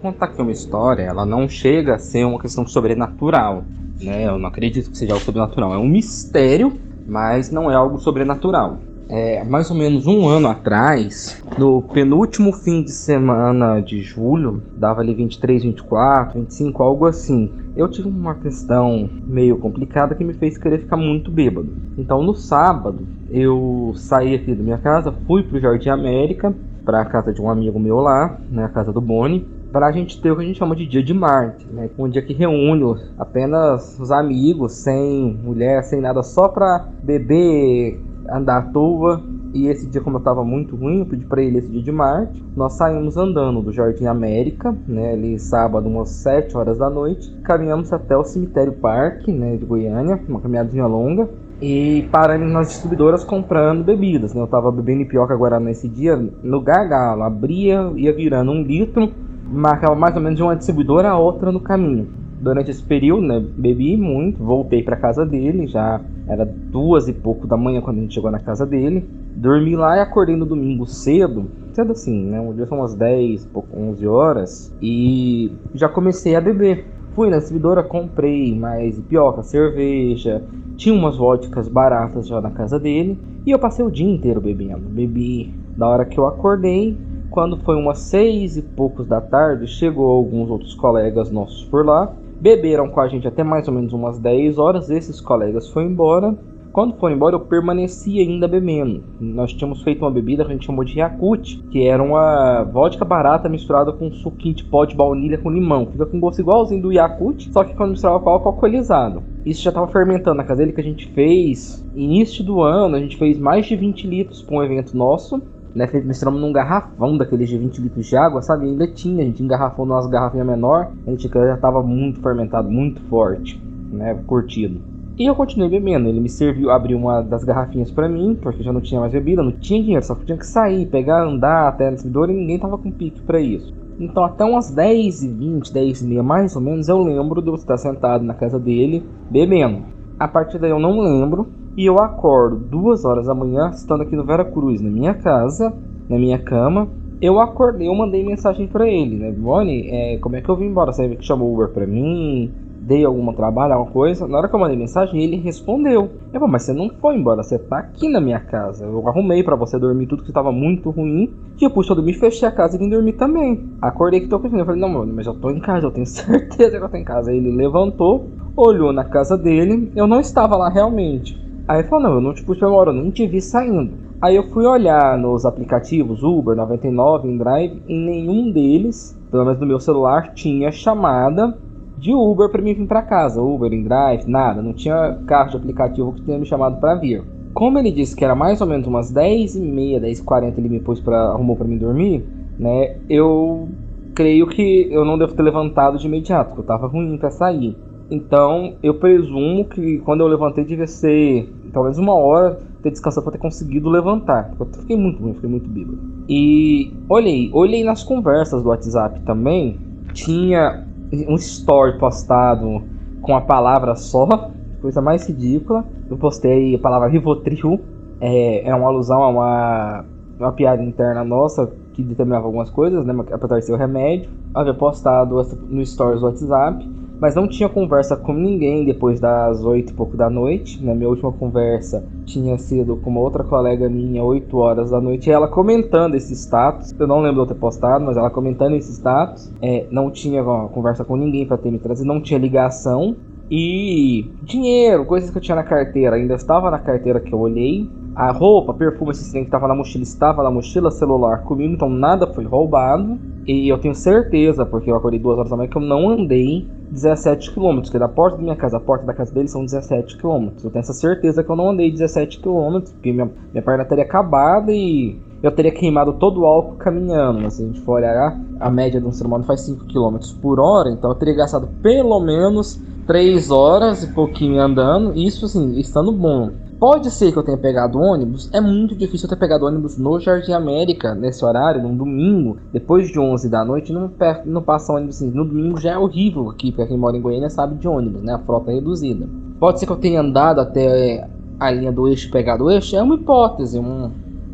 contar aqui uma história, ela não chega a ser uma questão sobrenatural, né? Eu não acredito que seja algo sobrenatural. É um mistério, mas não é algo sobrenatural. É, mais ou menos um ano atrás, no penúltimo fim de semana de julho, dava ali 23, 24, 25, algo assim. Eu tive uma questão meio complicada que me fez querer ficar muito bêbado. Então no sábado, eu saí aqui da minha casa, fui pro Jardim América, para a casa de um amigo meu lá, né, a casa do Boni, para a gente ter o que a gente chama de dia de Marte, né? Um dia que reúne apenas os amigos, sem mulher, sem nada, só para beber, andar à toa. E esse dia, como eu estava muito ruim, eu pedi para ele esse dia de Marte. Nós saímos andando do Jardim América, né, ali sábado, umas 7 horas da noite. Caminhamos até o Cemitério Parque, né, de Goiânia, uma caminhadinha longa. E paramos nas distribuidoras comprando bebidas, né? Eu estava bebendo pioca agora nesse dia no gargalo. Abria, ia virando um litro, marcava mais ou menos de uma distribuidora a outra no caminho durante esse período, né, bebi muito, voltei para casa dele, já era duas e pouco da manhã quando a gente chegou na casa dele. Dormi lá e acordei no domingo cedo, cedo assim, né, um dia são umas 10, pouco, 11 horas, e já comecei a beber. Fui na distribuidora, comprei mais pioca, cerveja, tinha umas vodkas baratas já na casa dele, e eu passei o dia inteiro bebendo. Bebi da hora que eu acordei, quando foi umas seis e poucos da tarde, chegou alguns outros colegas nossos por lá Beberam com a gente até mais ou menos umas 10 horas. Esses colegas foram embora. Quando foram embora, eu permaneci ainda bebendo. Nós tínhamos feito uma bebida que a gente chamou de Yakut, que era uma vodka barata misturada com suquinho de pó de baunilha com limão. Fica com gosto igualzinho do Yakut, só que quando misturava com álcool alcoolizado. Isso já estava fermentando na casa dele que a gente fez início do ano. A gente fez mais de 20 litros para um evento nosso né, misturamos num garrafão daqueles de 20 litros de água, sabe? ainda tinha, a gente engarrafou nas garrafinhas menor, a gente já tava muito fermentado, muito forte, né? Curtido. E eu continuei bebendo. Ele me serviu, abriu uma das garrafinhas para mim, porque já não tinha mais bebida, não tinha dinheiro, só tinha que sair, pegar, andar até no servidor e ninguém tava com pique para isso. Então, até umas 10 e 20, 10 e meia mais ou menos, eu lembro de eu estar sentado na casa dele bebendo. A partir daí eu não lembro, e eu acordo duas horas da manhã, estando aqui no Vera Cruz, na minha casa, na minha cama. Eu acordei, eu mandei mensagem para ele, né? Bonnie, é, como é que eu vim embora? Você que chamou Uber pra mim? Dei algum trabalho, alguma coisa? Na hora que eu mandei mensagem, ele respondeu. Eu falei, mas você não foi embora, você tá aqui na minha casa. Eu arrumei para você dormir tudo que estava muito ruim. E eu puxei eu dormir, fechei a casa e vim dormir também. Acordei que tô pensando. Eu falei, não, mas eu tô em casa, eu tenho certeza que eu tô em casa. Aí ele levantou, olhou na casa dele. Eu não estava lá realmente. Aí falou, não, eu não te puxei agora, eu não te vi saindo. Aí eu fui olhar nos aplicativos Uber, 99, InDrive, em nenhum deles, pelo menos no meu celular, tinha chamada de Uber para mim vir para casa. Uber, InDrive, nada, não tinha carro de aplicativo que tenha me chamado para vir. Como ele disse que era mais ou menos umas 10 e meia, 10 e 40 ele me pôs para arrumou para mim dormir, né? Eu creio que eu não devo ter levantado de imediato, porque eu tava ruim para sair. Então, eu presumo que quando eu levantei devia ser talvez uma hora ter descansado para ter conseguido levantar. Eu fiquei muito ruim, fiquei muito bêbado. E olhei, olhei nas conversas do WhatsApp também. Tinha um story postado com a palavra só, coisa mais ridícula. Eu postei a palavra Rivotril, é, é uma alusão a uma, uma piada interna nossa que determinava algumas coisas, né? Apesar de ser o remédio. Havia postado no stories do WhatsApp mas não tinha conversa com ninguém depois das oito e pouco da noite. Na minha última conversa tinha sido com uma outra colega minha, 8 horas da noite, ela comentando esse status. Eu não lembro de eu ter postado, mas ela comentando esse status. É, não tinha conversa com ninguém para ter me trazido, não tinha ligação. E dinheiro, coisas que eu tinha na carteira, ainda estava na carteira que eu olhei. A roupa, perfume, esse trem que estava na mochila, estava na mochila, celular comigo, então nada foi roubado. E eu tenho certeza, porque eu acordei duas horas da manhã, que eu não andei 17 km, que da porta da minha casa à porta da casa dele são 17 km. Eu tenho essa certeza que eu não andei 17 km, porque minha, minha perna teria acabado e eu teria queimado todo o álcool caminhando. Se a gente for olhar, a média de um ser humano faz 5 km por hora, então eu teria gastado pelo menos 3 horas e pouquinho andando, isso assim, estando bom. Pode ser que eu tenha pegado ônibus, é muito difícil eu ter pegado ônibus no Jardim América, nesse horário, num domingo, depois de 11 da noite, não, não passa ônibus assim. No domingo já é horrível aqui, pra quem mora em Goiânia sabe de ônibus, né? A frota é reduzida. Pode ser que eu tenha andado até a linha do eixo, pegado o eixo, é uma hipótese, um,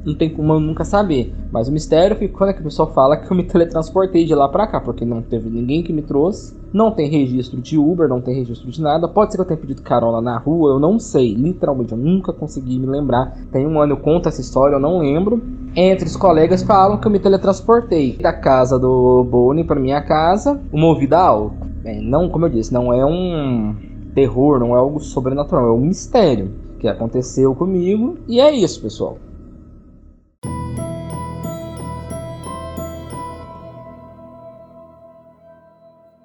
não tem como nunca saber. Mas o mistério ficou, né, que o pessoal fala que eu me teletransportei de lá para cá, porque não teve ninguém que me trouxe. Não tem registro de Uber, não tem registro de nada. Pode ser que eu tenha pedido carona na rua, eu não sei. Literalmente, eu nunca consegui me lembrar. Tem um ano eu conto essa história, eu não lembro. Entre os colegas falam que eu me teletransportei da casa do Boni para minha casa, uma ouvida alta. Bem, não, como eu disse, não é um terror, não é algo sobrenatural, é um mistério que aconteceu comigo. E é isso, pessoal.